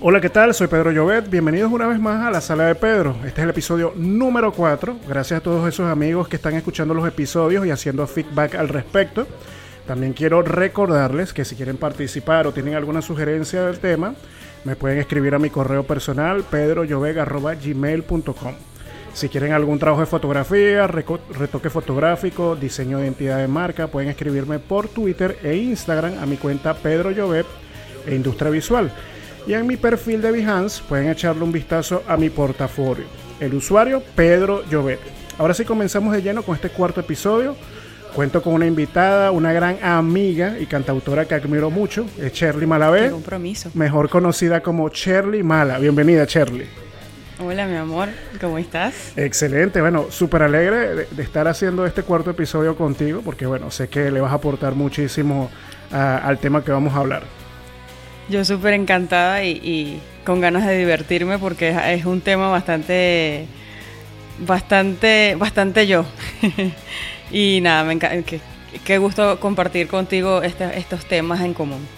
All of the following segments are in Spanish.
Hola, ¿qué tal? Soy Pedro Llobet. Bienvenidos una vez más a la sala de Pedro. Este es el episodio número 4. Gracias a todos esos amigos que están escuchando los episodios y haciendo feedback al respecto. También quiero recordarles que si quieren participar o tienen alguna sugerencia del tema, me pueden escribir a mi correo personal pedroyovega.gmail.com. Si quieren algún trabajo de fotografía, retoque fotográfico, diseño de identidad de marca, pueden escribirme por Twitter e Instagram a mi cuenta Pedro Llobet e Industria Visual. Y en mi perfil de Behance pueden echarle un vistazo a mi portafolio. El usuario Pedro Llobet. Ahora sí comenzamos de lleno con este cuarto episodio. Cuento con una invitada, una gran amiga y cantautora que admiro mucho, es Shirley Malavé. compromiso. Mejor conocida como Shirley Mala. Bienvenida, Shirley. Hola, mi amor, ¿cómo estás? Excelente, bueno, súper alegre de, estar haciendo este cuarto episodio contigo, porque bueno, sé que le vas a aportar muchísimo al tema que vamos a hablar. Yo súper encantada y, con ganas de divertirme porque es, un tema bastante, bastante, bastante yo. y nada, me encanta, qué, gusto compartir contigo este, estos temas en común.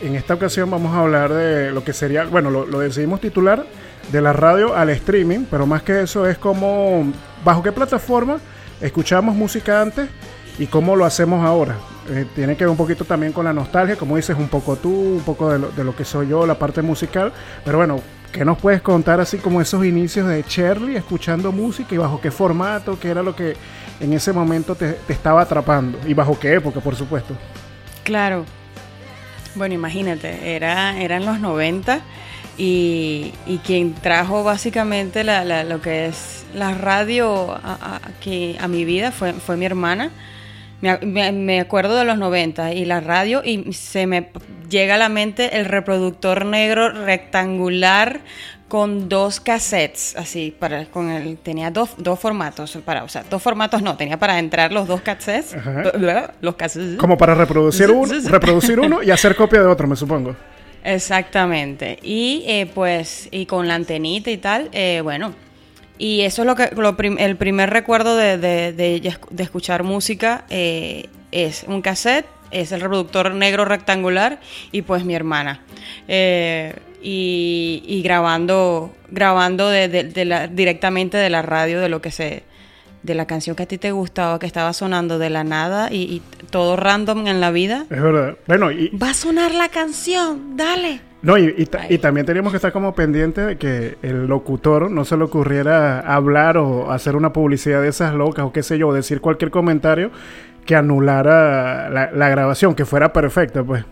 En esta ocasión vamos a hablar de lo que sería, bueno, lo, decidimos titular de la radio al streaming, pero más que eso es como, bajo qué plataforma escuchamos música antes y cómo lo hacemos ahora. Eh, tiene que ver un poquito también con la nostalgia, como dices, un poco tú, un poco de lo, de lo, que soy yo, la parte musical. Pero bueno, ¿qué nos puedes contar así como esos inicios de Shirley escuchando música y bajo qué formato, qué era lo que en ese momento te, estaba atrapando y bajo qué época, por supuesto? Claro. Bueno, imagínate, era, eran los 90 y, y quien trajo básicamente la, lo que es la radio a, a mi vida fue, fue mi hermana. Me, acuerdo de los 90 y la radio y se me llega a la mente el reproductor negro rectangular con dos cassettes, así, para, con el, tenía dos, dos formatos, para, o sea, dos formatos no, tenía para entrar los dos cassettes, los cassettes. Como para reproducir uno, reproducir uno y hacer copia de otro, me supongo. Exactamente, y eh, pues, y con la antenita y tal, eh, bueno, y eso es lo que el primer recuerdo de, de, escuchar música eh, es un cassette, es el reproductor negro rectangular y pues mi hermana. Eh, y, grabando, grabando de, directamente de la radio de lo que se de la canción que a ti te gustaba, que estaba sonando de la nada y, todo random en la vida. Es verdad. Bueno, y... Va a sonar la canción, dale. No, y, y, también teníamos que estar como pendientes de que el locutor no se le ocurriera hablar o hacer una publicidad de esas locas o qué sé yo, decir cualquier comentario que anulara la, grabación, que fuera perfecta, pues.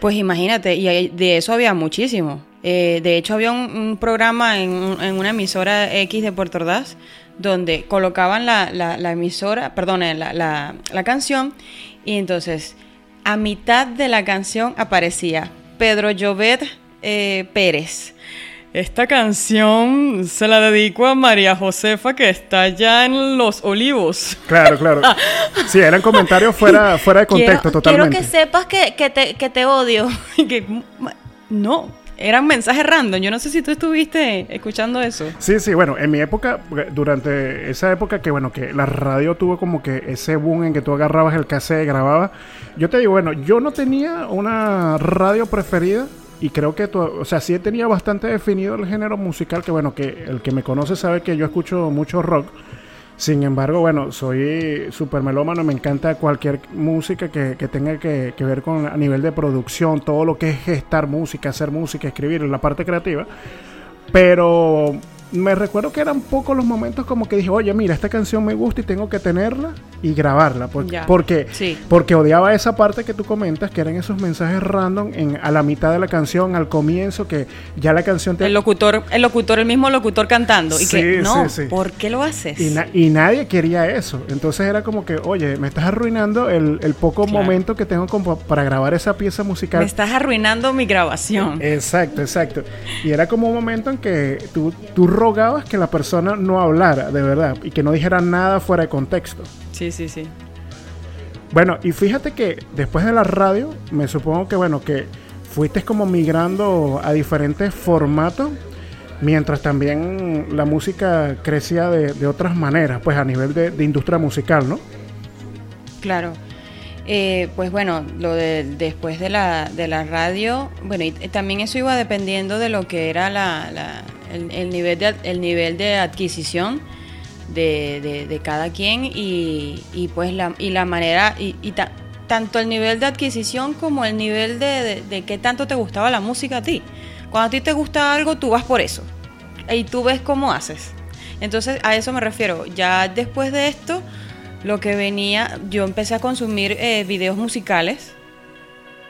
Pues imagínate, y de eso había muchísimo. Eh, de hecho, había un, programa en, una emisora X de Puerto Ordaz donde colocaban la, la emisora, perdón, la, la canción, y entonces a mitad de la canción aparecía Pedro Llobet eh, Pérez. Esta canción se la dedico a María Josefa que está allá en Los Olivos. Claro, claro. Sí, eran comentarios fuera, fuera de contexto totalmente. Quiero que sepas que, te, que te odio. no, eran mensajes random. Yo no sé si tú estuviste escuchando eso. Sí, sí, bueno, en mi época, durante esa época que, bueno, que la radio tuvo como que ese boom en que tú agarrabas el cassette y grababas. Yo te digo, bueno, yo no tenía una radio preferida y creo que, o sea, sí tenía bastante definido el género musical, que bueno, que el que me conoce sabe que yo escucho mucho rock. Sin embargo, bueno, soy súper melómano, me encanta cualquier música que, tenga que, que, ver con a nivel de producción, todo lo que es gestar música, hacer música, escribir, la parte creativa. Pero me recuerdo que eran pocos los momentos como que dije, oye, mira, esta canción me gusta y tengo que tenerla y grabarla. Porque, porque, porque odiaba esa parte que tú comentas, que eran esos mensajes random en, a la mitad de la canción, al comienzo, que ya la canción te... El locutor, el locutor, el mismo locutor cantando. y que, no, ¿por qué lo haces? Y, nadie quería eso. Entonces era como que, oye, me estás arruinando el, poco momento que tengo como para grabar esa pieza musical. Me estás arruinando mi grabación. Exacto, exacto. Y era como un momento en que tú, tú rogabas que la persona no hablara, de verdad, y que no dijera nada fuera de contexto. Sí, sí, sí. Bueno, y fíjate que después de la radio, me supongo que, bueno, que fuiste como migrando a diferentes formatos, mientras también la música crecía de, otras maneras, pues a nivel de, industria musical, ¿no? Claro. Eh, pues bueno, lo de después de la, de la radio, bueno, y también eso iba dependiendo de lo que era la, la- el, el nivel de, el nivel de adquisición de, de- cada quien y, y pues la, y la manera, y, ta- tanto el nivel de adquisición como el nivel de, de, de qué tanto te gustaba la música a ti. Cuando a ti te gusta algo, tú vas por eso y tú ves cómo haces. Entonces a eso me refiero. Ya después de esto, lo que venía, yo empecé a consumir eh, videos musicales.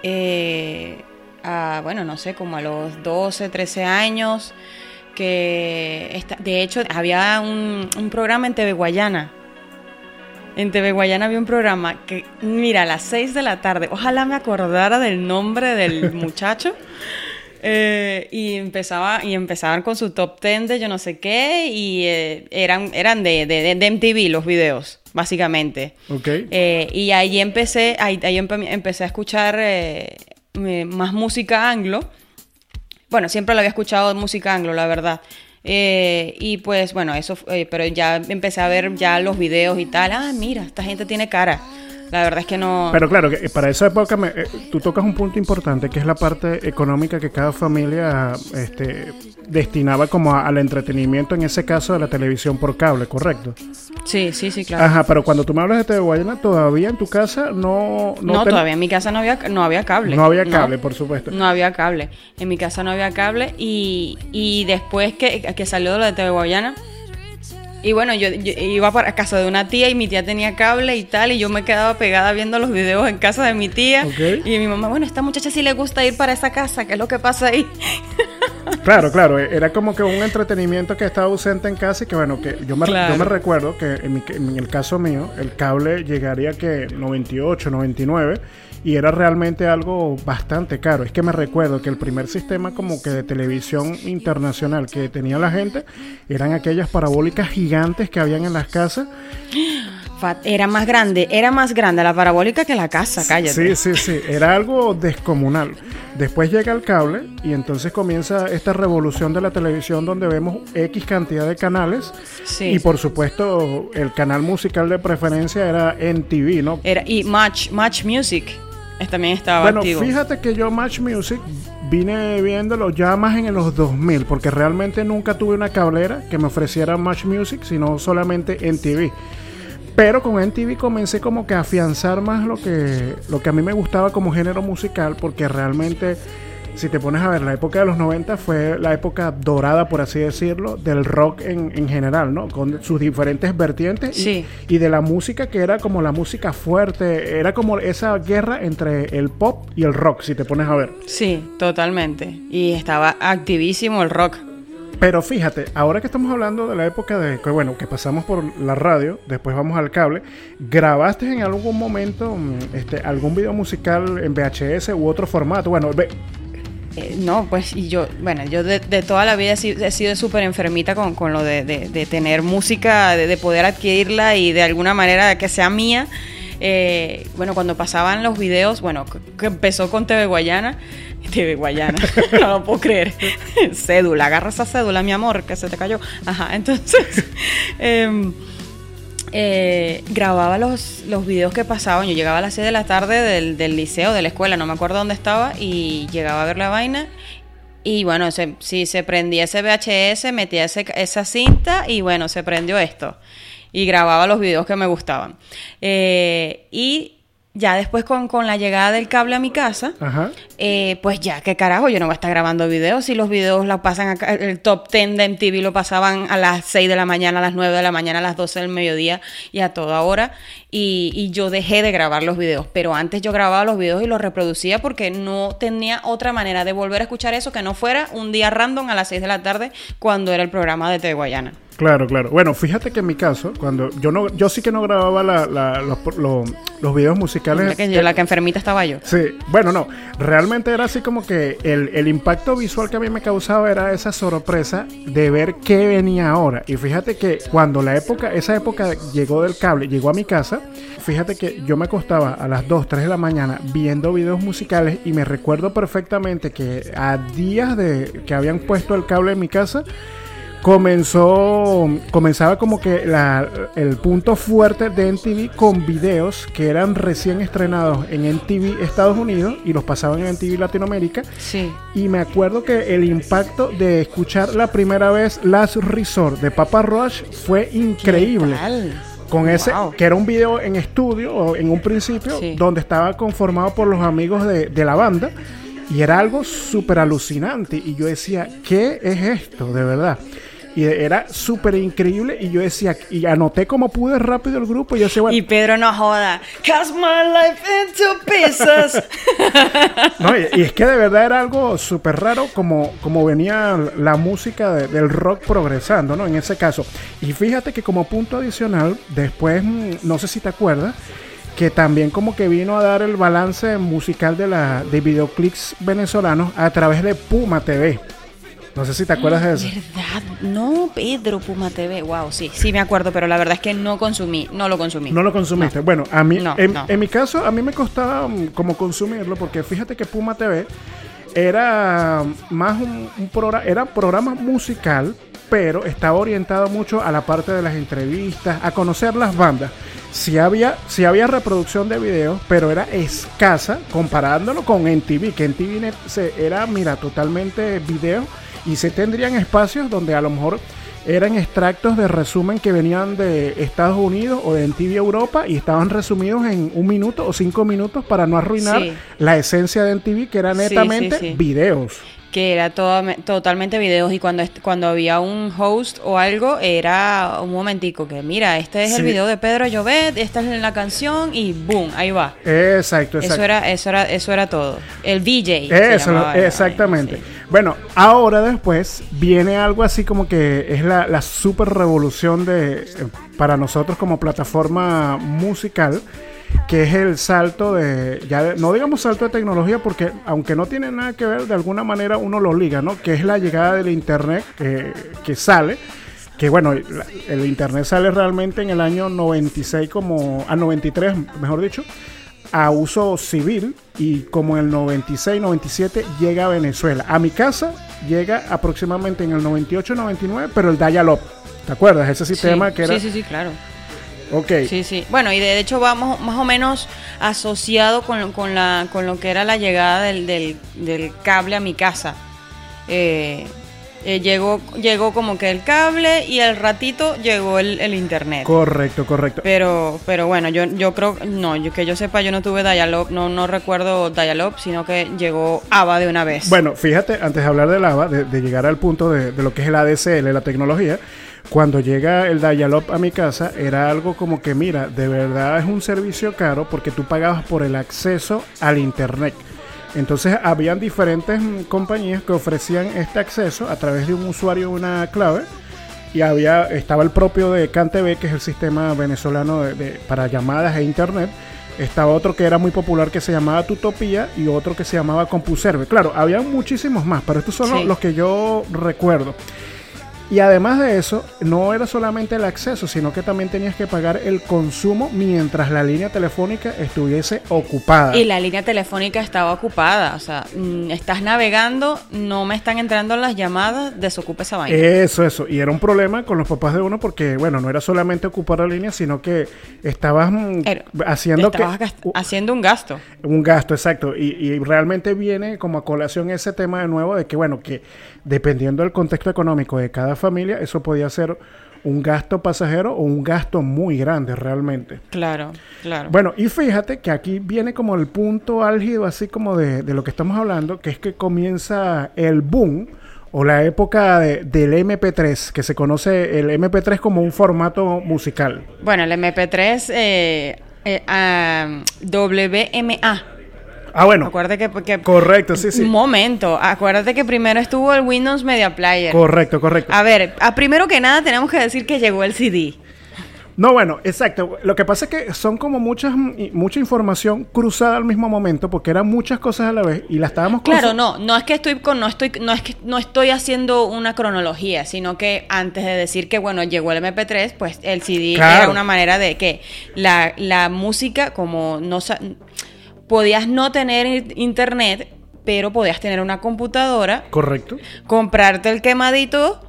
eh, a, bueno, no sé, como a los 12, 13 años. Que de hecho había un, un programa en TV Guayana. En TV Guayana había un programa que, mira, a las 6 de la tarde, ojalá me acordara del nombre del muchacho. Eh, y empezaba y empezaban con su top 10 de yo no sé qué y eh, eran eran de, de, de MTV los videos básicamente. Eh, y ahí empecé ahí, ahí empe- empecé a escuchar más música anglo bueno siempre lo había escuchado música anglo la verdad. Eh, y pues bueno eso eh, pero ya empecé a ver ya los videos y tal. Ah mira esta gente tiene cara la verdad es que no Pero claro, que para esa época me- eh, tú tocas un punto importante que es la parte económica que cada familia este, destinaba como a- al entretenimiento, en ese caso de la televisión por cable, ¿correcto? sí sí sí claro Ajá, pero cuando tú me hablas de TV Guayana, todavía en tu casa no... no, ten- todavía en mi casa no había no había cable No había cable, por supuesto. No había cable. En mi casa no había cable y, y después que, que salió de lo de TV Guayana. Y bueno, yo, yo iba para casa de una tía y mi tía tenía cable y tal, y yo me quedaba pegada viendo los videos en casa de mi tía. Y mi mamá, bueno, esta muchacha sí le gusta ir para esa casa, ¿qué es lo que pasa ahí? Claro, claro, eh, era como que un entretenimiento que estaba ausente en casa y que bueno, que yo me, Claro. yo me recuerdo que en, mi- en el caso mío, el cable llegaría que 98, 99 y era realmente algo bastante caro. Es que me recuerdo que el primer sistema como que de televisión internacional que tenía la gente eran aquellas parabólicas gigantes que habían en las casas. Era más grande, era más grande la parabólica que la casa, cállate. Sí, sí, sí, era algo descomunal. Después llega el cable y entonces comienza esta revolución de la televisión donde vemos X cantidad de canales Sí. y por supuesto el canal musical de preferencia era NTV, ¿no? Era, y Match, Match Music también estaba Bueno, activo. fíjate que yo Match Music vine viéndolo ya más en los 2000 porque realmente nunca tuve una cablera que me ofreciera Match Music, sino solamente NTV. Pero con NTV comencé como que a afianzar más lo que, lo que a mí me gustaba como género musical, porque realmente, si te pones a ver, la época de los 90 fue la época dorada, por así decirlo, del rock en, en general, ¿no? Con sus diferentes vertientes y- Sí. y, de la música que era como la música fuerte, era como esa guerra entre el pop y el rock, si te pones a ver. Sí, totalmente. Y estaba activísimo el rock. Pero fíjate, ahora que estamos hablando de la época de que bueno, que pasamos por la radio, después vamos al cable, ¿grabaste en algún momento mm, este, algún video musical en VHS u otro formato? Bueno, ve- Eh, no, pues y yo, bueno, yo de, toda la vida he sido, súper enfermita con, con lo de, de- de tener música, de, de poder adquirirla y de alguna manera que sea mía. Eh, bueno, cuando pasaban los videos, bueno, que empezó con TV Guayana, TV Guayana, no lo puedo creer. cédula, agarra esa cédula, mi amor, que se te cayó. Ajá, entonces, em, eh, grababa los, los videos que pasaban. Yo llegaba a las 6 de la tarde del, del liceo, de la escuela, no me acuerdo dónde estaba, y llegaba a ver la vaina. Y bueno, se, si se prendía ese VHS, metía ese- esa cinta y bueno, se prendió esto. Y grababa los videos que me gustaban. Eh, y ya después con, con la llegada del cable a mi casa, ajá. Eh, pues ya, qué carajo, yo no voy a estar grabando videos. Si los videos la pasan acá, el top 10 de MTV lo pasaban a las 6 de la mañana, a las 9 de la mañana, a las 12 del mediodía y a toda hora. Y, y yo dejé de grabar los videos. Pero antes yo grababa los videos y los reproducía porque no tenía otra manera de volver a escuchar eso que no fuera un día random a las 6 de la tarde cuando era el programa de TV Guayana. Claro, claro. Bueno, fíjate que en mi caso, cuando yo no, yo sí que no grababa la- la- los, los- los videos musicales. Mira que yo, la que enfermita estaba yo. Sí, bueno, no, realmente era así como que el, el impacto visual que a mí me causaba era esa sorpresa de ver qué venía ahora. Y fíjate que cuando la época, esa época llegó del cable, llegó a mi casa, fíjate que yo me acostaba a las 2, 3 de la mañana viendo videos musicales y me recuerdo perfectamente que a días de que habían puesto el cable en mi casa, comenzó comenzaba como que la- el punto fuerte de NTV con videos que eran recién estrenados en NTV Estados Unidos y los pasaban en NTV Latinoamérica Sí. y me acuerdo que el impacto de escuchar la primera vez Last Resort de Papa Roach fue increíble ¿Qué tal? con ese Wow. que era un video en estudio o en un principio Sí. donde estaba conformado por los amigos de, de la banda y era algo súper alucinante y yo decía ¿qué es esto de verdad? y era súper increíble y yo decía y anoté como pude rápido el grupo y yo decía bueno Y Pedro no joda. Cast my life into pieces. No, y, y es que de verdad era algo súper raro como, como venía la música de- del rock progresando, ¿no? En ese caso. Y fíjate que como punto adicional, después, mm, no sé si te acuerdas, que también como que vino a dar el balance musical de, la, de videoclips venezolanos a través de Puma TV. No sé si te acuerdas de eso. ¿Verdad? No, Pedro Puma TV. Wow, sí, sí me acuerdo, pero la verdad es que no consumí, no lo consumí. No lo consumiste. Bueno, a mí, No, en, no. en mi caso, a mí me costaba mm, como consumirlo porque fíjate que Puma TV era más un, un programa, era programa musical, pero estaba orientado mucho a la parte de las entrevistas, a conocer las bandas. Si había, si había reproducción de videos, pero era escasa comparándolo con NTV, que NTV era, mira, totalmente video y se tendrían espacios donde a lo mejor eran extractos de resumen que venían de Estados Unidos o de NTV Europa y estaban resumidos en un minuto o cinco minutos para no arruinar Sí. la esencia de NTV que era Sí, netamente sí, sí. videos. Que era toda- totalmente videos y cuando, cuando había un host o algo era un momentico que mira, este es Sí. el video de Pedro Llobet, esta es la canción y boom, ahí va. Exacto, exacto. Eso era, eso era, eso era todo. El se Eso, llamaba exactamente. sí. Bueno, ahora después viene algo así como que es la, la super revolución de, eh, para nosotros como plataforma musical, que es el salto de, ya de- no digamos salto de tecnología, porque aunque no tiene nada que ver, de alguna manera uno lo liga, ¿no? Que es la llegada del Internet eh, que sale. Que bueno, el internet sale realmente en el año 96 como, a 93, mejor dicho, a uso civil y como en el 96, 97 llega a Venezuela. A mi casa llega aproximadamente en el 98, 99, pero el Dial-Up. ¿Te acuerdas? Ese sistema sí, que era... Sí, sí, sí, claro. Ok. Sí, sí. Bueno, y de hecho vamos más o menos asociado con, lo- con, la, con lo que era la llegada del, del, del cable a mi casa. Eh, eh, llegó, llegó como que el cable y al ratito llegó el, el internet. Correcto, correcto. Pero, pero bueno, yo, yo creo, no, yo, que yo sepa, yo no tuve Dialog, no, no recuerdo Dialog, sino que llegó ABA de una vez. Bueno, fíjate, antes de hablar del de, de llegar al punto de, de lo que es el ADSL, la tecnología, cuando llega el Dial-Up a mi casa, era algo como que, mira, de verdad es un servicio caro porque tú pagabas por el acceso al Internet. Entonces, habían diferentes mm, compañías que ofrecían este acceso a través de un usuario, una clave. Y había, estaba el propio de CanTV, que es el sistema venezolano de- de- para llamadas e internet. Estaba otro que era muy popular que se llamaba Tutopía y otro que se llamaba CompuServe. Claro, había muchísimos más, pero estos son Sí. los- los que yo recuerdo. Y además de eso, no era solamente el acceso, sino que también tenías que pagar el consumo mientras la línea telefónica estuviese ocupada. Y la línea telefónica estaba ocupada, o sea, mm, estás navegando, no me están entrando las llamadas, desocupa esa vaina. Eso, eso. Y era un problema con los papás de uno porque, bueno, no era solamente ocupar la línea, sino que estabas mm, Era- haciendo que, Estabas haciendo un gasto. un gasto, exacto. Y, y realmente viene como a colación ese tema de nuevo de que, bueno, que dependiendo del contexto económico de cada familia, eso podía ser un gasto pasajero o un gasto muy grande realmente. Claro, claro. Bueno, y fíjate que aquí viene como el punto álgido, así como de, de lo que estamos hablando, que es que comienza el boom o la época de- del MP3, que se conoce el MP3 como un formato musical. Bueno, el MP3, eh, eh, ah, WMA. Ah, bueno, Acuérdate que, que- correcto, sí, sí. Un momento, acuérdate que primero estuvo el Windows Media Player. Correcto, correcto. A ver, a primero que nada tenemos que decir que llegó el CD. No, bueno, exacto. Lo que pasa es que son como muchas mucha información cruzada al mismo momento, porque eran muchas cosas a la vez y la estábamos Claro, no, no es que estoy con, no estoy, no es que no estoy haciendo una cronología, sino que antes de decir que bueno llegó el MP3, pues el CD Claro. era una manera de que la, la música como no podías no tener internet, pero podías tener una computadora, Correcto. comprarte el quemadito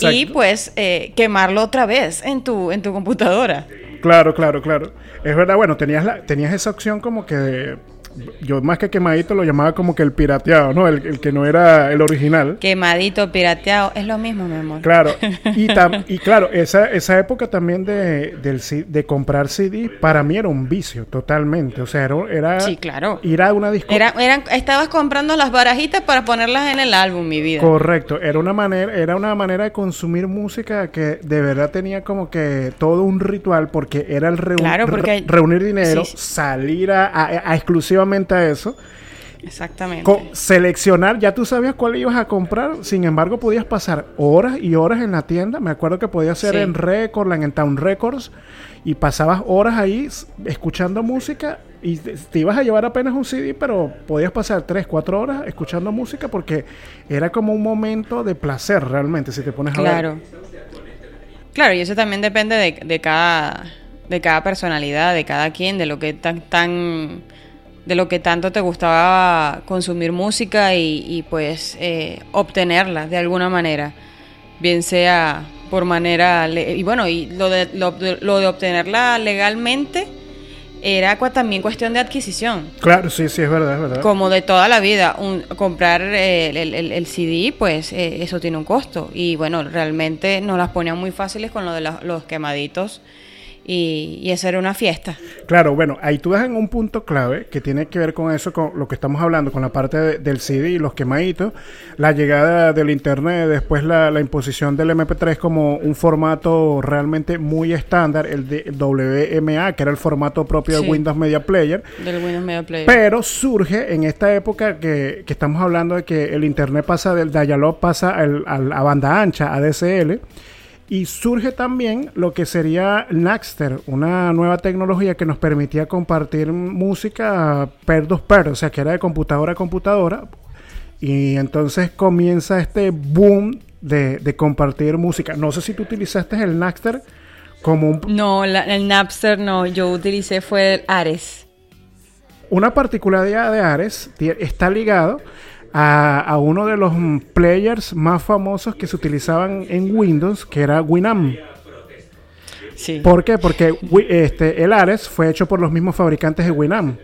y pues eh, quemarlo otra vez en tu, en tu computadora. Claro, claro, claro. Es verdad, bueno, tenías, la, tenías esa opción como que yo más que quemadito lo llamaba como que el pirateado, ¿no? El, que no era el original. Quemadito, pirateado, es lo mismo, mi amor. Claro, y, y claro, esa, esa época también de, del, de comprar CD para mí era un vicio totalmente. O sea, era, sí, claro. ir a una discoteca. Era, estabas comprando las barajitas para ponerlas en el álbum, mi vida. Correcto, era una manera, era una manera de consumir música que de verdad tenía como que todo un ritual porque era el reunir dinero, salir a, a, a a eso. Exactamente. seleccionar, ya tú sabías cuál ibas a comprar, sin embargo podías pasar horas y horas en la tienda. Me acuerdo que podía ser en Record, en Town Records, y pasabas horas ahí escuchando música y te ibas a llevar apenas un CD, pero podías pasar 3, 4 horas escuchando música porque era como un momento de placer realmente, si te pones a ver. Claro. Claro, y eso también depende de, de, cada, de cada personalidad, de cada quien, de lo que tan, tan de lo que tanto te gustaba consumir música y, pues eh, obtenerla de alguna manera, bien sea por manera, y bueno, y lo de, lo, de obtenerla legalmente era también cuestión de adquisición. Claro, sí, sí, es verdad, es verdad. Como de toda la vida, un, comprar el, el, CD, pues eh, eso tiene un costo. Y bueno, realmente nos las ponían muy fáciles con lo de los quemaditos y, eso era una fiesta. Claro, bueno, ahí tú das en un punto clave que tiene que ver con eso, con lo que estamos hablando, con la parte del CD y los quemaditos, la llegada del Internet, después la, imposición del MP3 como un formato realmente muy estándar, el de WMA, que era el formato propio del Windows Media Player. Del Windows Media Player. Pero surge en esta época que, estamos hablando de que el Internet pasa del dial pasa a la banda ancha, ADSL. Y surge también lo que sería Naxter, una nueva tecnología que nos permitía compartir música per dos per, o sea, que era de computadora a computadora. Y entonces comienza este boom de, compartir música. No sé si tú utilizaste el Naxter como un... No, el Napster no, yo utilicé fue el Ares. Una particularidad de Ares está ligado a, uno de los players más famosos que se utilizaban en Windows, que era Winamp. Sí. ¿Por qué? Porque este, el Ares fue hecho por los mismos fabricantes de Winamp.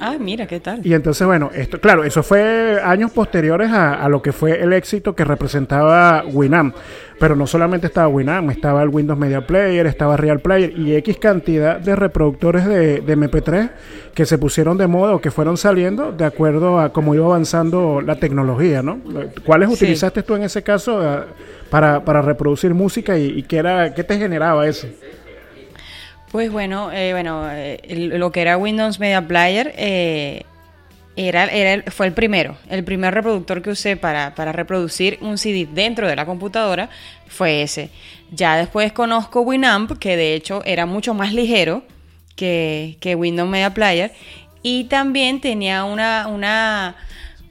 Ah, mira, ¿qué tal? Y entonces, bueno, esto, claro, eso fue años posteriores a, lo que fue el éxito que representaba Winamp. Pero no solamente estaba Winamp, estaba el Windows Media Player, estaba Real Player y X cantidad de reproductores de, MP3 que se pusieron de moda o que fueron saliendo de acuerdo a cómo iba avanzando la tecnología, ¿no? ¿Cuáles utilizaste tú en ese caso eh, para, reproducir música y, y qué, era, qué te generaba eso? Pues bueno, eh, bueno, eh, lo que era Windows Media Player eh, era, era, fue el primero. El primer reproductor que usé para, para, reproducir un CD dentro de la computadora fue ese. Ya después conozco Winamp, que de hecho era mucho más ligero que, que Windows Media Player. Y también tenía una, una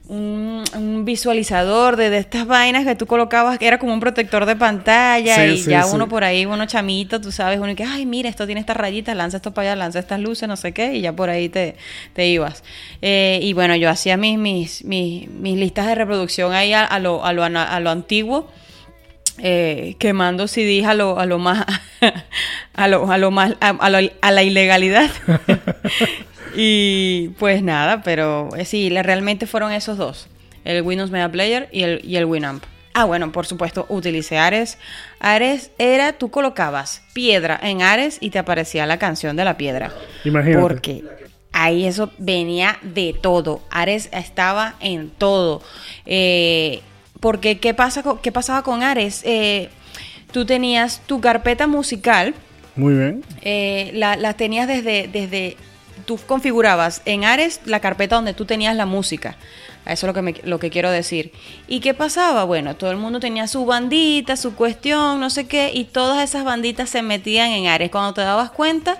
un, visualizador de, estas vainas que tú colocabas, que era como un protector de pantalla y ya uno por ahí, uno chamito, tú sabes, uno que, ay, mira, esto tiene estas rayitas, lanza esto para allá, lanza estas luces, no sé qué, y ya por ahí te, te ibas. Eh, y bueno, yo hacía mis, mis, mis, listas de reproducción ahí a, lo, a, lo, a lo antiguo. Eh, quemando CDs a lo, a lo más a lo, a lo más a, a la ilegalidad Y pues nada, pero eh, sí, realmente fueron esos dos. El Windows Media Player y el, y el Winamp. Ah, bueno, por supuesto, utilicé Ares. Ares era, tú colocabas piedra en Ares y te aparecía la canción de la piedra. Imagínate. Porque ahí eso venía de todo. Ares estaba en todo. Eh, porque, ¿qué, pasa ¿qué pasaba con Ares? Eh, tú tenías tu carpeta musical. Muy bien. la, la, tenías desde, desde tú configurabas en Ares la carpeta donde tú tenías la música. Eso es lo que, me, lo que quiero decir. ¿Y qué pasaba? Bueno, todo el mundo tenía su bandita, su cuestión, no sé qué, y todas esas banditas se metían en Ares. Cuando te dabas cuenta,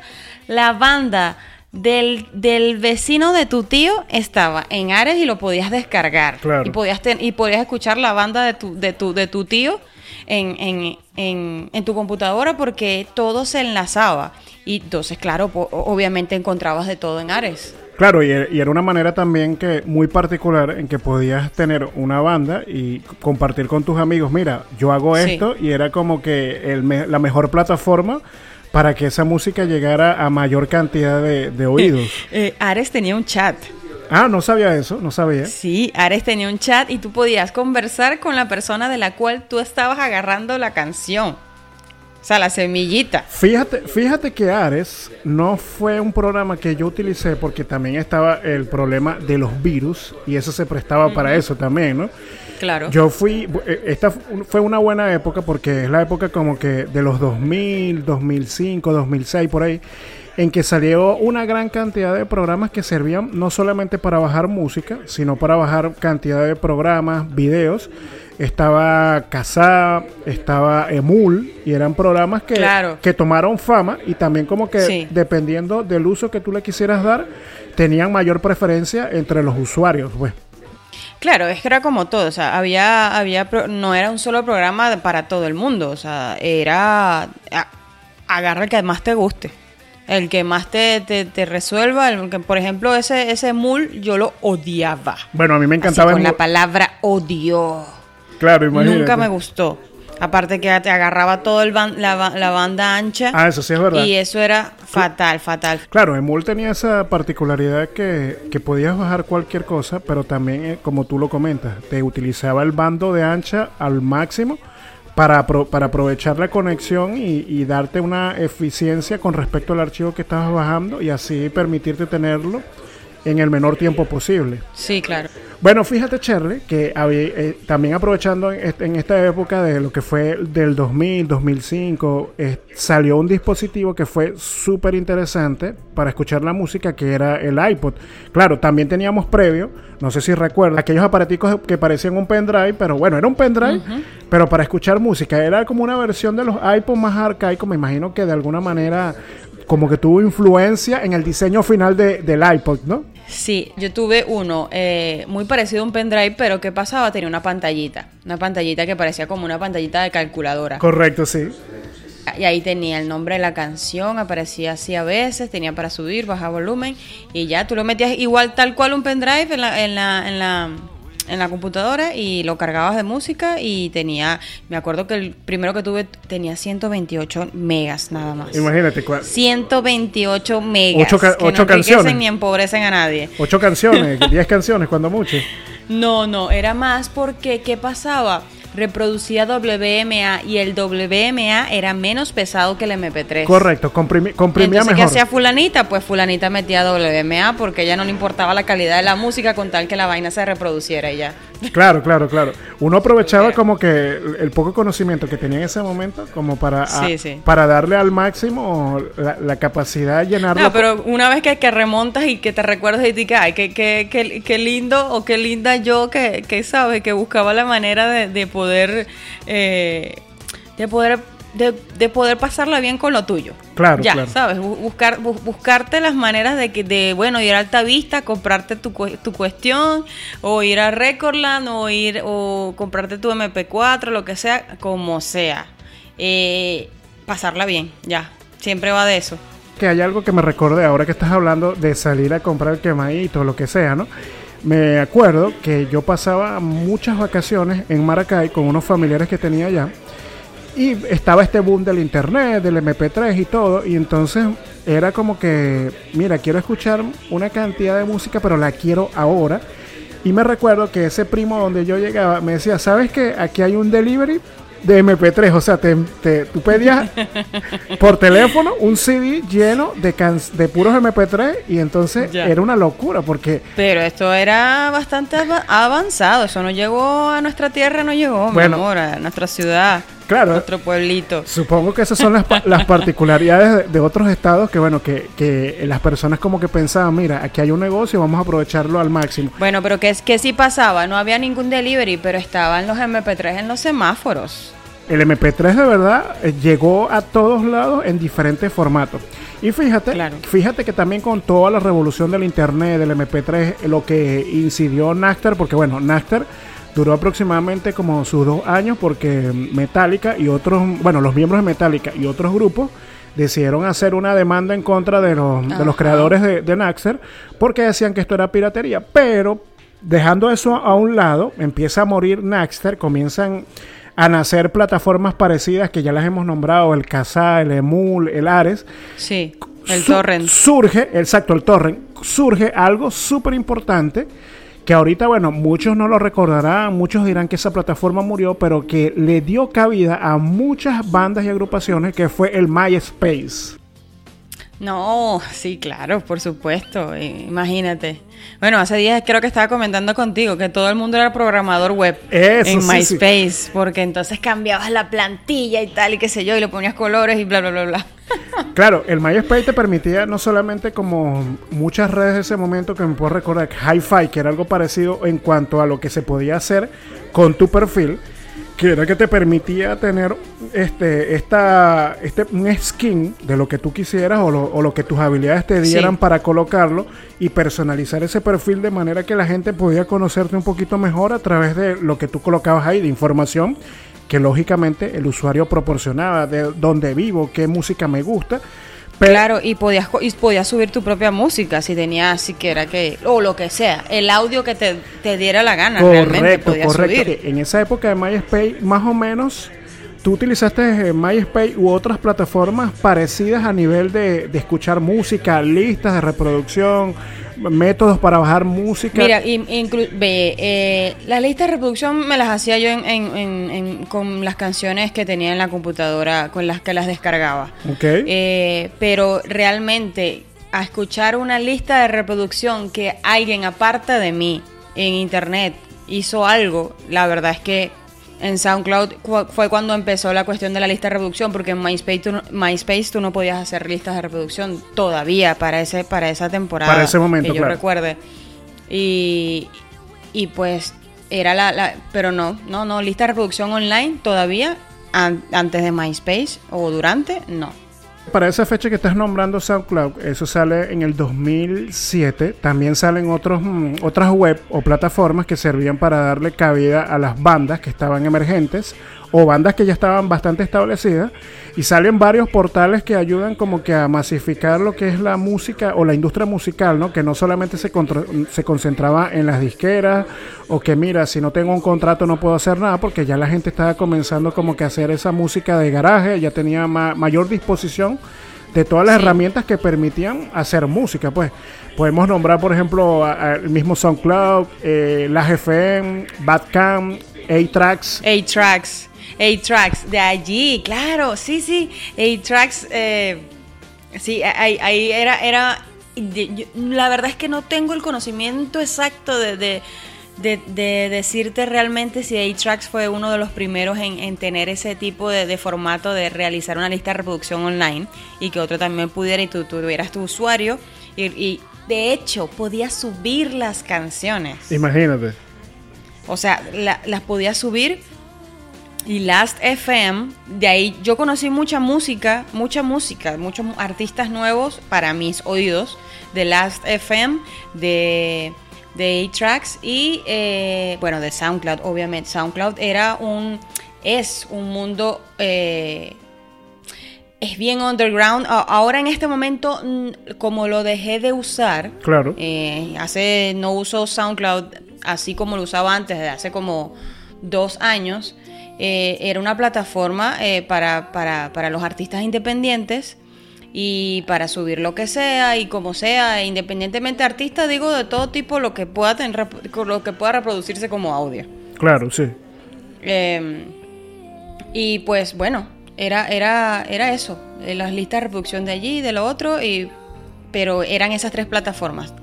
la banda del, del vecino de tu tío estaba en Ares y lo podías descargar. Y, podías y podías escuchar la banda de tu, de tu, de tu tío en, en, en, en tu computadora porque todo se enlazaba. Y entonces, claro, obviamente encontrabas de todo en Ares. Claro, y, era una manera también que muy particular en que podías tener una banda y compartir con tus amigos, mira, yo hago Sí. esto y era como que el me- la mejor plataforma para que esa música llegara a mayor cantidad de, de oídos. Eh, Ares tenía un chat. Ah, no sabía eso, no sabía. Sí, Ares tenía un chat y tú podías conversar con la persona de la cual tú estabas agarrando la canción. O sea, la semillita. Fíjate, fíjate que Ares no fue un programa que yo utilicé porque también estaba el problema de los virus y eso se prestaba para eso también, ¿no? Claro. Yo fui, eh, esta fu- fue una buena época porque es la época como que de los 2000, 2005, 2006, por ahí, en que salió una gran cantidad de programas que servían no solamente para bajar música, sino para bajar cantidad de programas, videos. Estaba Kazaa, estaba Emul, y eran programas que, Claro. que tomaron fama y también como que Sí. dependiendo del uso que tú le quisieras dar, tenían mayor preferencia entre los usuarios, pues. Claro, es que era como todo, o sea, había, había, no era un solo programa para todo el mundo, o sea, era, agarra el que más te guste, el que más te, te, te resuelva, el que, por ejemplo, ese, ese mul yo lo odiaba, Bueno, a mí me Así, encantaba con Emul. la palabra odio, Claro, imagínate. nunca me gustó, aparte que te agarraba todo el ban- la, la banda ancha, Ah, eso sí es verdad. y eso era fatal, fatal. Claro, Emul tenía esa particularidad que, que podías bajar cualquier cosa, pero también, eh, como tú lo comentas, te utilizaba el bando de ancha al máximo para, apro- para aprovechar la conexión y, y darte una eficiencia con respecto al archivo que estabas bajando y así permitirte tenerlo en el menor tiempo posible. Sí, claro. Bueno, fíjate, Cherry, que había, eh, también aprovechando en, en esta época de lo que fue del 2000, 2005, eh, salió un dispositivo que fue súper interesante para escuchar la música, que era el iPod. Claro, también teníamos previo, no sé si recuerdas, aquellos aparaticos que parecían un pendrive, pero bueno, era un pendrive, pero para escuchar música. Era como una versión de los iPod más arcaicos, me imagino que de alguna manera como que tuvo influencia en el diseño final de- del iPod, ¿no? Sí, yo tuve uno eh, muy parecido a un pendrive, pero ¿qué pasaba? Tenía una pantallita, una pantallita que parecía como una pantallita de calculadora. Correcto, sí. Y ahí tenía el nombre de la canción, aparecía así a veces, tenía para subir, bajar volumen, y ya tú lo metías igual tal cual un pendrive en la, en la, en la, en la computadora y lo cargabas de música y tenía, me acuerdo que el primero que tuve tenía 128 megas nada más. Imagínate, cua- 128 megas. Ocho ca- que ocho no canciones. ni empobrecen a nadie. Ocho canciones, diez canciones, cuando mucho. No, no, era más porque ¿qué pasaba? Reproducía WMA y el WMA era menos pesado que el MP3. Correcto, comprimi- comprimía Entonces, ¿qué mejor. hacía fulanita? Pues fulanita metía WMA porque ella no le importaba la calidad de la música con tal que la vaina se reproduciera y ya. Claro, claro, claro. Uno aprovechaba como que el, el poco conocimiento que tenía en ese momento como para, a- Sí, sí. para darle al máximo la, la capacidad de llenarlo. No, pero una vez que, que remontas y que te recuerdas de ti que, ay, qué, qué, qué- qué lindo o qué linda yo que, que sabes, que buscaba la manera de, de poder, eh, de poder, de, de poder pasarla bien con lo tuyo. Claro, ya, claro. sabes, Bu- buscar, bu- buscarte las maneras de que, de, bueno, ir a Alta Vista, comprarte tu, tu cuestión, o ir a Recordland, o ir, o comprarte tu MP4, lo que sea, como sea. Eh, pasarla bien, ya. Siempre va de eso. que hay algo que me recordé ahora que estás hablando de salir a comprar el quemadito, lo que sea, ¿no? Me acuerdo que yo pasaba muchas vacaciones en Maracay con unos familiares que tenía allá y estaba este boom del internet, del MP3 y todo, y entonces era como que, mira, quiero escuchar una cantidad de música, pero la quiero ahora. Y me recuerdo que ese primo donde yo llegaba me decía, ¿sabes que aquí hay un delivery de MP3? O sea, te, te- tú pedías por teléfono un CD lleno de, can- de puros MP3 y entonces Ya. era una locura porque... Pero esto era bastante ava- avanzado, eso no llegó a nuestra tierra, no llegó, Bueno. mi amor, a nuestra ciudad, Claro. nuestro pueblito. Supongo que esas son las, pa- las particularidades de, de otros estados que, bueno, que, que las personas como que pensaban, mira, aquí hay un negocio, vamos a aprovecharlo al máximo. Bueno, pero que que sí pasaba, no había ningún delivery, pero estaban los MP3 en los semáforos. El MP3 de verdad eh, llegó a todos lados en diferentes formatos. Y fíjate, Claro. fíjate que también con toda la revolución del internet, del MP3, eh, lo que incidió Napster, porque bueno, Napster duró aproximadamente como sus dos años porque Metallica y otros, bueno, los miembros de Metallica y otros grupos decidieron hacer una demanda en contra de los, de los creadores de, de Naxer porque decían que esto era piratería. Pero dejando eso a un lado, empieza a morir Naxter, comienzan a nacer plataformas parecidas que ya las hemos nombrado, el Kazaa, el Emul, el Ares. Sí, el Torrent. Surge, exacto, el Torrent. Surge algo súper importante que ahorita, bueno, muchos no lo recordarán, muchos dirán que esa plataforma murió, pero que le dio cabida a muchas bandas y agrupaciones, que fue el MySpace. No, sí, claro, por supuesto, imagínate. Bueno, hace días creo que estaba comentando contigo que todo el mundo era programador web en MySpace, porque entonces cambiabas la plantilla y tal y qué sé yo, y le ponías colores y bla, bla, bla, bla. Claro, el MySpace te permitía no solamente como muchas redes de ese momento que me puedo recordar, Hi-Fi, que era algo parecido en cuanto a lo que se podía hacer con tu perfil, que era que te permitía tener este, esta, este, un skin de lo que tú quisieras o lo, o lo que tus habilidades te dieran para colocarlo y personalizar ese perfil de manera que la gente podía conocerte un poquito mejor a través de lo que tú colocabas ahí de información que lógicamente el usuario proporcionaba de dónde vivo, qué música me gusta Claro, y podías, y podías subir tu propia música si tenías siquiera que, o lo que sea, el audio que te, diera la gana. Correcto, correcto. En esa época de MySpace, más o menos, tú utilizaste eh, MySpace u otras plataformas parecidas a nivel de, de escuchar música, listas de reproducción, métodos para bajar música. Mira, eh, la lista de reproducción me las hacía yo en, con las canciones que tenía en la computadora, con las que las descargaba. Okay. Eh, pero realmente a escuchar una lista de reproducción que alguien aparte de mí en internet hizo algo, la verdad es que en SoundCloud fue cuando empezó la cuestión de la lista de reproducción, porque en MySpace tú, no, MySpace tú no podías hacer listas de reproducción todavía para ese para esa temporada. Para ese momento, que yo recuerde. Y, y pues era la, la, Pero no, no, no, lista de reproducción online todavía, antes de MySpace o durante, no. Para esa fecha que estás nombrando SoundCloud, eso sale en el 2007. También salen otros, mm, otras web o plataformas que servían para darle cabida a las bandas que estaban emergentes o bandas que ya estaban bastante establecidas. Y salen varios portales que ayudan como que a masificar lo que es la música o la industria musical, ¿no? Que no solamente se, se concentraba en las disqueras o que mira, si no tengo un contrato no puedo hacer nada porque ya la gente estaba comenzando como que a hacer esa música de garaje, ya tenía mayor disposición de todas las herramientas que permitían hacer música, pues. Podemos nombrar, por ejemplo, el mismo SoundCloud, eh, la GFM, Badcam, A-Tracks. A-Tracks. A-Tracks, de allí, claro, sí, sí. A-Tracks, eh, sí, ahí, era, era la verdad es que no tengo el conocimiento exacto de, de, decirte realmente si A-Tracks fue uno de los primeros en, tener ese tipo de, formato de realizar una lista de reproducción online y que otro también pudiera y tú, tuvieras tu usuario y, de hecho podías subir las canciones. Imagínate. O sea, las podías subir y Last FM, de ahí yo conocí mucha música, mucha música, muchos artistas nuevos para mis oídos, de Last FM, de, de A-Tracks y, eh, bueno, de SoundCloud, obviamente. SoundCloud era un, es un mundo... Eh, es bien underground. Ahora en este momento, como lo dejé de usar, claro. Eh, hace no uso SoundCloud así como lo usaba antes, de hace como dos años. Eh, era una plataforma eh, para, para, para, los artistas independientes y para subir lo que sea y como sea, independientemente artista, digo de todo tipo, lo que pueda, tener, lo que pueda reproducirse como audio. Claro, sí. Em, y pues bueno, era, era, era eso, eh, las listas de reproducción de allí y de lo otro, y, pero eran esas tres plataformas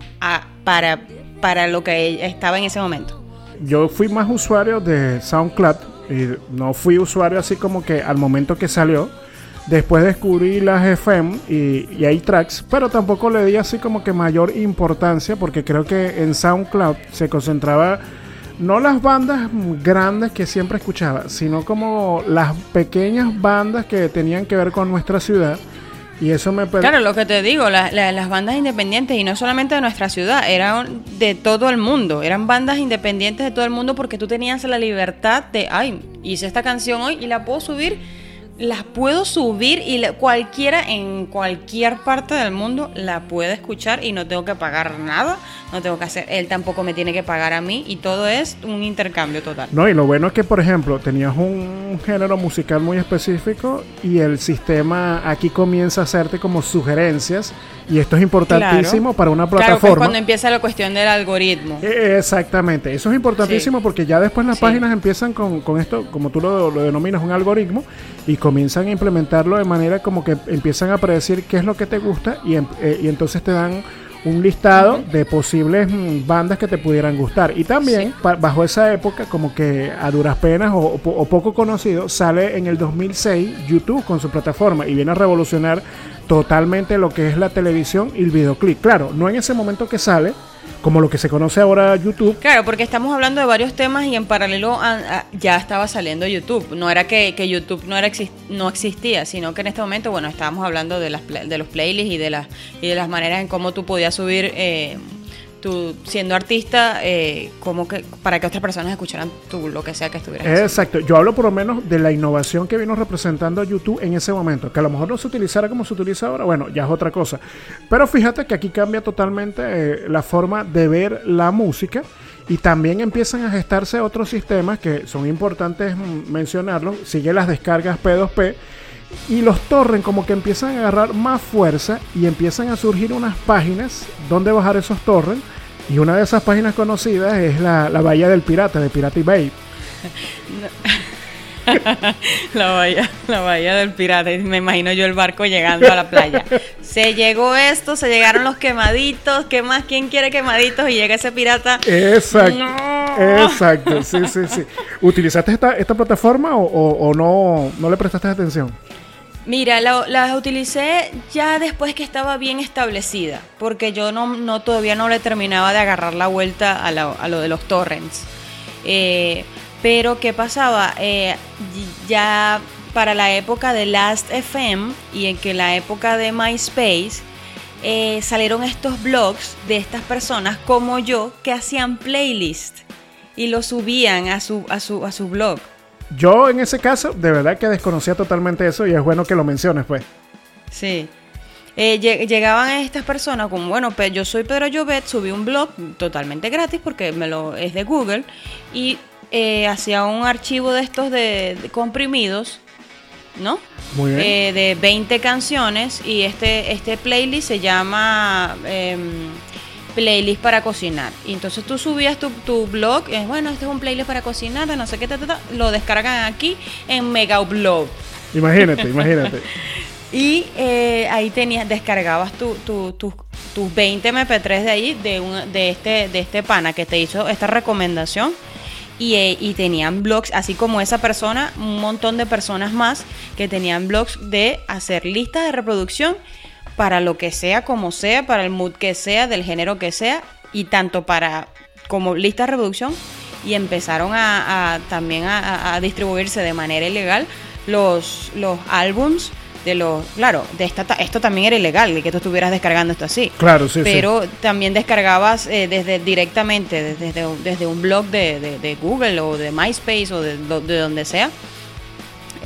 para, para lo que estaba en ese momento. Yo fui más usuario de SoundCloud y no fui usuario así como que al momento que salió. Después descubrí las FM y, y hay tracks, pero tampoco le di así como que mayor importancia porque creo que en SoundCloud se concentraba no las bandas grandes que siempre escuchaba, sino como las pequeñas bandas que tenían que ver con nuestra ciudad y eso me Claro, lo que te digo, las bandas independientes, y no solamente de nuestra ciudad, eran de todo el mundo. Eran bandas independientes de todo el mundo porque tú tenías la libertad de, ay, hice esta canción hoy y la puedo subir las puedo subir y cualquiera en cualquier parte del mundo la puede escuchar y no tengo que pagar nada, no tengo que hacer, él tampoco me tiene que pagar a mí y todo es un intercambio total. No, y lo bueno es que, por ejemplo, tenías un género musical muy específico y el sistema aquí comienza a hacerte como sugerencias y esto es importantísimo para una plataforma. Claro, cuando empieza la cuestión del algoritmo. E, exactamente, eso es importantísimo porque ya después las páginas empiezan con, con, esto, como tú lo, lo denominas, un algoritmo y comienzan a implementarlo de manera como que empiezan a predecir qué es lo que te gusta y, em, eh, y entonces te dan un listado de posibles mm, bandas que te pudieran gustar. Y también, bajo esa época, como que a duras penas o, poco conocido, sale en el 2006 YouTube con su plataforma y viene a revolucionar totalmente lo que es la televisión y el videoclip. Claro, no en ese momento que sale, como lo que se conoce ahora YouTube. Claro, porque estamos hablando de varios temas y en paralelo ya estaba saliendo YouTube. No era que, YouTube no era no existía, sino que en este momento, bueno, estábamos hablando de las de los playlists y de las y de las maneras en cómo tú podías subir eh, siendo artista, eh, como que para que otras personas escucharan tú lo que sea que estuvieras Exacto, yo hablo por lo menos de la innovación que vino representando YouTube en ese momento, que a lo mejor no se utilizara como se utiliza ahora, bueno, ya es otra cosa. Pero fíjate que aquí cambia totalmente eh, la forma de ver la música y también empiezan a gestarse otros sistemas que son importantes mencionarlos, sigue las descargas P2P y los torrents como que empiezan a agarrar más fuerza y empiezan a surgir unas páginas donde bajar esos torrents y una de esas páginas conocidas es la, Bahía del Pirata, de Pirate Bay. la bahía, la bahía del pirata. Me imagino yo el barco llegando a la playa. Se llegó esto, se llegaron los quemaditos. ¿Qué más? ¿Quién quiere quemaditos? Y llega ese pirata. Exacto. Exacto. Sí, sí, sí. ¿Utilizaste esta, esta plataforma o, no, no le prestaste atención? Mira, la, utilicé ya después que estaba bien establecida, porque yo no, no todavía no le terminaba de agarrar la vuelta a, lo de los torrents. Eh, pero ¿qué pasaba? Eh, ya para la época de Last FM y en que la época de MySpace eh, salieron estos blogs de estas personas como yo que hacían playlists y lo subían a su, a su, a su blog. Yo en ese caso, de verdad que desconocía totalmente eso y es bueno que lo menciones, pues. Sí. Eh, llegaban estas personas como, bueno, yo soy Pedro Llobet, subí un blog totalmente gratis porque me lo es de Google y eh, hacía un archivo de estos de, comprimidos, ¿no? Muy bien. Eh, de 20 canciones y este, este playlist se llama em, playlist para cocinar. Y entonces tú subías tu, tu blog, es bueno, este es un playlist para cocinar, no sé qué, lo descargan aquí en Mega Upload. Imagínate, imagínate. y eh, ahí tenías, descargabas tu, tu, tus 20 MP3 de ahí, de, un, de, este, de este pana que te hizo esta recomendación. Y, eh, y, tenían blogs, así como esa persona, un montón de personas más que tenían blogs de hacer listas de reproducción para lo que sea, como sea, para el mood que sea, del género que sea, y tanto para como lista de reproducción, y empezaron a, también a, distribuirse de manera ilegal los, los álbums de los claro de esta esto también era ilegal de que tú estuvieras descargando esto así. Claro sí pero también descargabas eh, desde directamente desde, desde un blog de, de, Google o de MySpace o de, de donde sea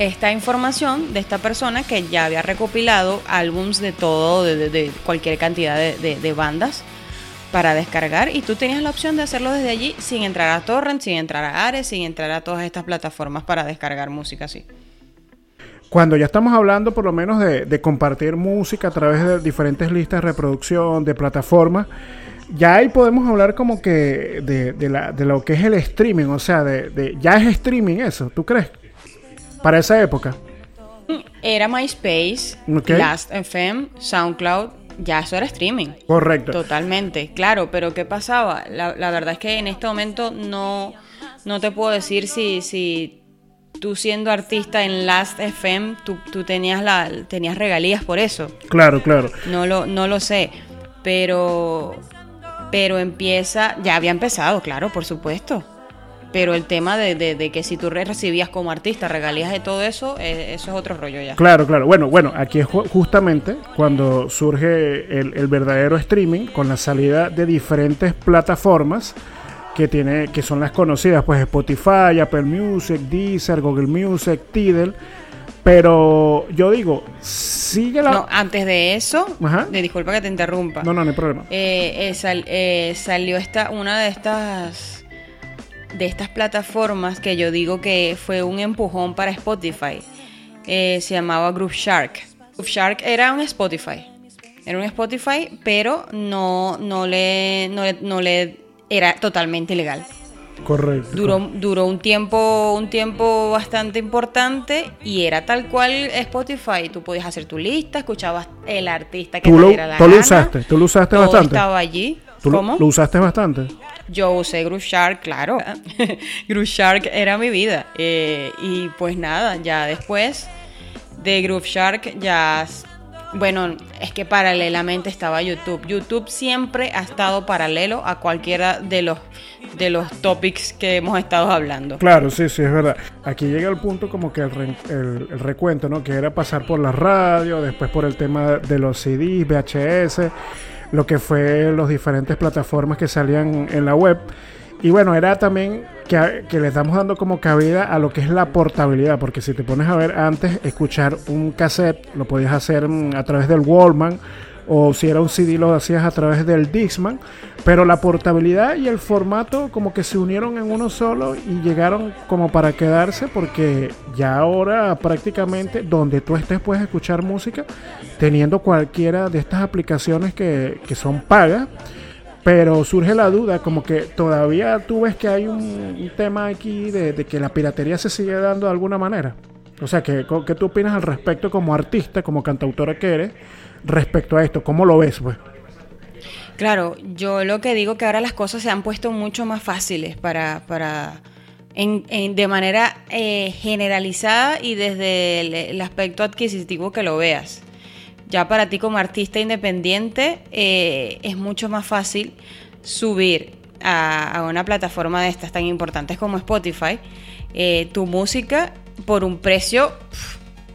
esta información de esta persona que ya había recopilado álbums de todo, de, cualquier cantidad de, bandas para descargar y tú tenías la opción de hacerlo desde allí sin entrar a Torrent, sin entrar a Ares, sin entrar a todas estas plataformas para descargar música así. Cuando ya estamos hablando por lo menos de, compartir música a través de diferentes listas de reproducción, de plataformas, ya ahí podemos hablar como que de, de, lo que es el streaming, o sea, de, ya es streaming eso, ¿tú crees? Para esa época? Era MySpace, Last.fm, SoundCloud, ya eso era streaming. Correcto. Totalmente, claro, pero ¿qué pasaba? La, verdad es que en este momento no, no te puedo decir si, si tú siendo artista en Last.fm, tú, tú tenías, la, tenías regalías por eso. Claro, claro. No lo, no lo sé, pero, pero empieza, ya había empezado, claro, por supuesto. Pero el tema de, que si tú recibías como artista regalías de todo eso, eh, eso es otro rollo ya. Claro, claro. Bueno, bueno, aquí es justamente cuando surge el, verdadero streaming con la salida de diferentes plataformas que tiene que son las conocidas, pues Spotify, Apple Music, Deezer, Google Music, Tidal. Pero yo digo, sigue la. No, antes de eso, Ajá. de, disculpa que te interrumpa. No, no, no hay problema. Eh, eh, sal- eh, salió esta, una de estas de estas plataformas que yo digo que fue un empujón para Spotify. Eh, se llamaba Groove Shark. Groove Shark era un Spotify. Era un Spotify, pero no, no le, no le, no le era totalmente ilegal. Correcto. Duró, duró un tiempo, un tiempo bastante importante y era tal cual Spotify. Tú podías hacer tu lista, escuchabas el artista que ¿Tú te lo, diera la tú lo usaste? ¿Tú lo usaste Todo bastante? estaba allí. ¿Tú lo- ¿Cómo? lo usaste bastante? Yo usé Groove Shark, claro. Groove Shark era mi vida. Eh, y pues nada, ya después de Groove Shark ya... Bueno, es que paralelamente estaba YouTube. YouTube siempre ha estado paralelo a cualquiera de los, de los topics que hemos estado hablando. Claro, sí, sí, es verdad. Aquí llega el punto como que el, re- el- el recuento, ¿no? Que era pasar por la radio, después por el tema de los CDs, VHS, lo que fue las diferentes plataformas que salían en la web. Y bueno, era también que, que le estamos dando como cabida a lo que es la portabilidad, porque si te pones a ver antes, escuchar un cassette lo podías hacer mm, a través del Wallman, o si era un CD lo hacías a través del Dixman, pero la portabilidad y el formato como que se unieron en uno solo y llegaron como para quedarse porque ya ahora prácticamente donde tú estés puedes escuchar música teniendo cualquiera de estas aplicaciones que, que son pagas. Pero surge la duda, como que todavía tú ves que hay un, tema aquí de, que la piratería se sigue dando de alguna manera. O sea, ¿qué, ¿qué tú opinas al respecto como artista, como cantautora que eres, respecto a esto? ¿Cómo lo ves, pues? Claro, yo lo que digo que ahora las cosas se han puesto mucho más fáciles para, para en, en- de manera eh, generalizada y desde el, aspecto adquisitivo que lo veas. Ya para ti como artista independiente eh, es mucho más fácil subir a, una plataforma de estas tan importantes como Spotify eh, tu música por un precio,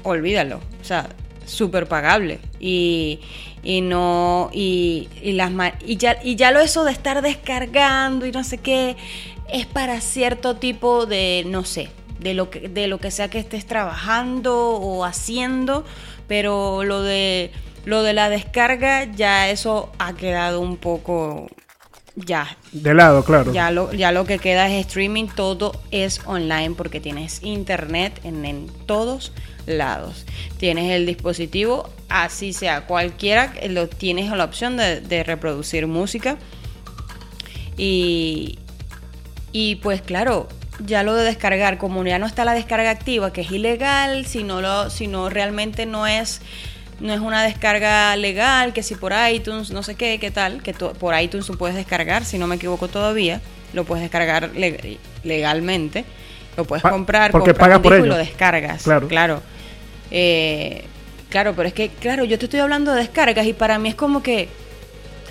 olvídalo, o sea, súper pagable. Y, y no, y, las y ya, y ya lo eso de estar descargando y no sé qué, es para cierto tipo de, no sé, de lo que, de lo que sea que estés trabajando o haciendo, pero lo de lo de la descarga ya eso ha quedado un poco ya De lado, claro. ya lo, ya lo que queda es streaming, todo es online porque tienes internet en, en todos lados. Tienes el dispositivo, así sea cualquiera, lo tienes la opción de, de reproducir música. Y, y pues claro, ya lo de descargar, como ya no está la descarga activa, que es ilegal, si no, lo, si no realmente no es, no es una descarga legal, que si por iTunes, no sé qué, qué tal, que por iTunes tú puedes descargar, si no me equivoco todavía, lo puedes descargar le- legalmente, lo puedes Pa- comprar, porque compras pagas un por disco y ello. lo descargas. Claro. Claro. Eh, claro, pero es que, claro, yo te estoy hablando de descargas y para mí es como que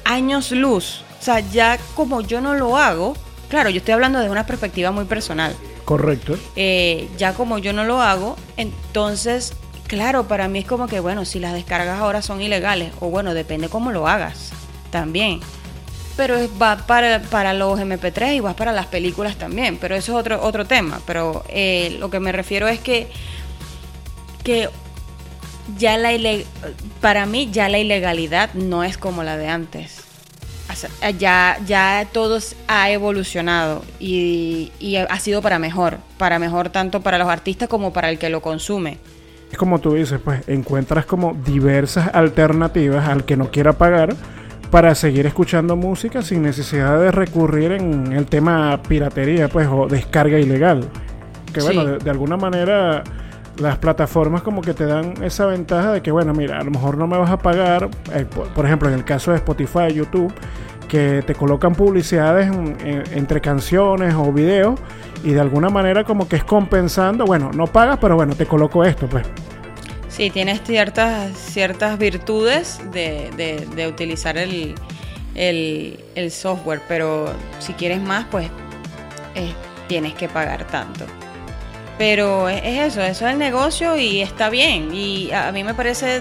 años luz. O sea, ya como yo no lo hago, claro, yo estoy hablando desde una perspectiva muy personal. Correcto. Eh, ya como yo no lo hago, entonces, claro, para mí es como que, bueno, si las descargas ahora son ilegales, o bueno, depende cómo lo hagas también. Pero va para, para los MP3 y va para las películas también, pero eso es otro, otro tema. Pero eh, lo que me refiero es que, que ya la para mí ya la ilegalidad no es como la de antes. Ya, ya todo ha evolucionado y, y ha sido para mejor, para mejor tanto para los artistas como para el que lo consume. Es como tú dices, pues encuentras como diversas alternativas al que no quiera pagar para seguir escuchando música sin necesidad de recurrir en el tema piratería, pues, o descarga ilegal. Que Sí. bueno, de, de alguna manera las plataformas como que te dan esa ventaja de que, bueno, mira, a lo mejor no me vas a pagar, eh, por, por ejemplo, en el caso de Spotify, YouTube, que te colocan publicidades en- en- entre canciones o videos y de alguna manera como que es compensando, bueno, no pagas, pero bueno, te coloco esto, pues. Sí, tienes ciertas, ciertas virtudes de, de- utilizar el, el- software, pero si quieres más, pues eh, tienes que pagar tanto. Pero es, es eso, eso es el negocio y está bien. Y a, a mí me parece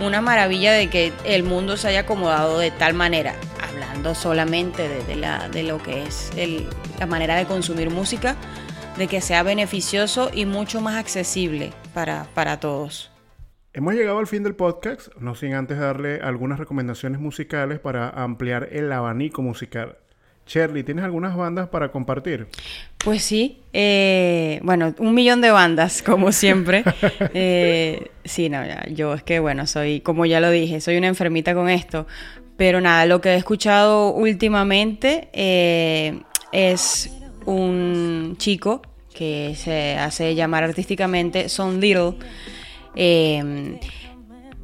una maravilla de que el mundo se haya acomodado de tal manera, hablando solamente de, la, de lo que es la manera de consumir música, de que sea beneficioso y mucho más accesible para, para todos. Hemos llegado al fin del podcast, no sin antes darle algunas recomendaciones musicales para ampliar el abanico musical. Shirley, ¿tienes algunas bandas para compartir? Pues sí, eh, bueno, un millón de bandas, como siempre. eh, sí, no, yo es que, bueno, soy, como ya lo dije, soy una enfermita con esto. Pero nada, lo que he escuchado últimamente eh, es un chico que se hace llamar artísticamente Son Little. Eh,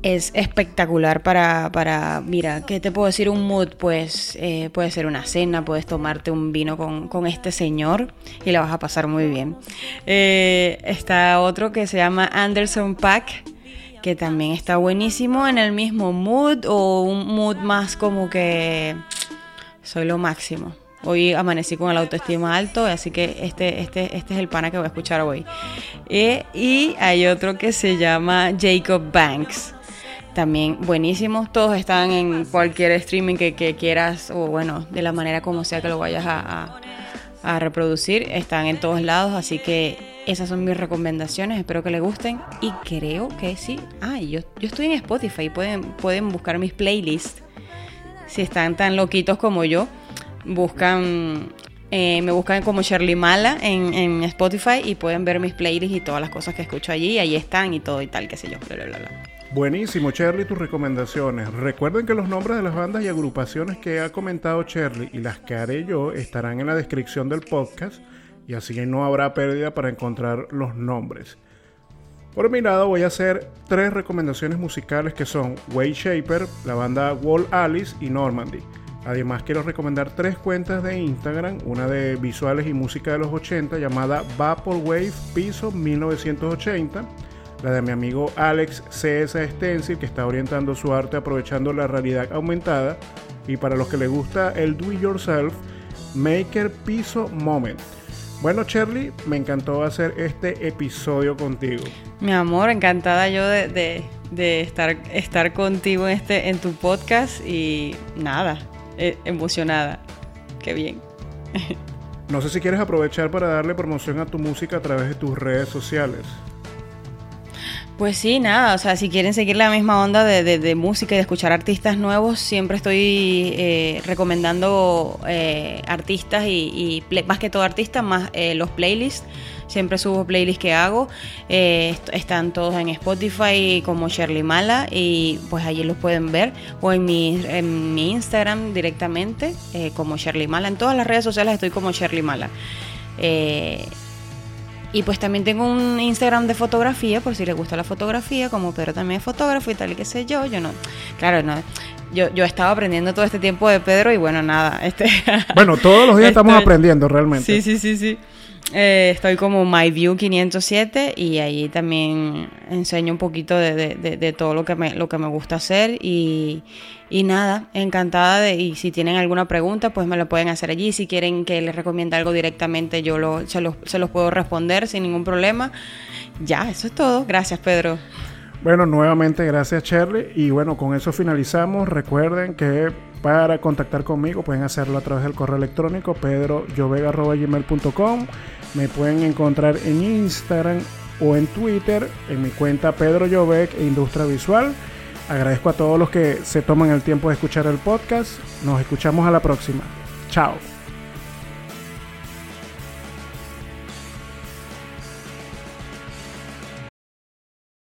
es espectacular para, para, mira, ¿qué te puedo decir? Un mood, pues eh, puede ser una cena, puedes tomarte un vino con, este señor y la vas a pasar muy bien. Está otro que se llama Anderson Pack, que también está buenísimo en el mismo mood o un mood más como que soy lo máximo. Hoy amanecí con el autoestima alto, así que este, este, este es el pana que voy a escuchar hoy. Eh, y hay otro que se llama Jacob Banks también buenísimos. Todos están en cualquier streaming que, quieras o bueno, de la manera como sea que lo vayas a, reproducir. Están en todos lados, así que esas son mis recomendaciones. Espero que les gusten y creo que sí. Ah, yo, yo estoy en Spotify, pueden, pueden buscar mis playlists. Si están tan loquitos como yo, buscan eh, me buscan como Shirley Mala en, en, Spotify y pueden ver mis playlists y todas las cosas que escucho allí. Ahí están y todo y tal, qué sé yo. Bla, bla, bla. Buenísimo, Cherly, tus recomendaciones. Recuerden que los nombres de las bandas y agrupaciones que ha comentado Cherly y las que haré yo estarán en la descripción del podcast y así no habrá pérdida para encontrar los nombres. Por mi lado voy a hacer tres recomendaciones musicales que son Way Shaper, la banda Wall Alice y Normandy. Además quiero recomendar tres cuentas de Instagram, una de visuales y música de los 80 llamada Vaporwave Piso 1980 la de mi amigo Alex CS Stencil, que está orientando su arte aprovechando la realidad aumentada, y para los que les gusta el do it yourself, Maker Piso Moment. Bueno, Shirley, me encantó hacer este episodio contigo. Mi amor, encantada yo de, estar, estar contigo en, este, en tu podcast y nada, e, emocionada. Qué bien. No sé si quieres aprovechar para darle promoción a tu música a través de tus redes sociales. Pues sí, nada, o sea, si quieren seguir la misma onda de, música y de escuchar artistas nuevos, siempre estoy eh, recomendando eh, artistas y, más que todo artistas, más eh, los playlists. Siempre subo playlists que hago. están todos en Spotify como Shirley Mala y pues allí los pueden ver. O en mi, en mi Instagram directamente como Shirley Mala. En todas las redes sociales estoy como Shirley Mala. Y pues también tengo un Instagram de fotografía, por si les gusta la fotografía, como Pedro también es fotógrafo y tal y qué sé yo. Yo no, claro, no. Yo, yo he estado aprendiendo todo este tiempo de Pedro y bueno, nada. Este, bueno, todos los días estamos aprendiendo realmente. Sí, sí, sí, sí. Eh, estoy como MyView507 y ahí también enseño un poquito de, todo lo que, me, lo que me gusta hacer y, nada, encantada de, y si tienen alguna pregunta pues me lo pueden hacer allí, si quieren que les recomiende algo directamente yo lo, se, los, se los puedo responder sin ningún problema. Ya, eso es todo. Gracias Pedro. Bueno, nuevamente gracias Shirley y bueno, con eso finalizamos. Recuerden que para contactar conmigo pueden hacerlo a través del correo electrónico pedroyovega.gmail.com Me pueden encontrar en Instagram o en Twitter en mi cuenta Pedro e Industria Visual. Agradezco a todos los que se toman el tiempo de escuchar el podcast. Nos escuchamos a la próxima. Chao.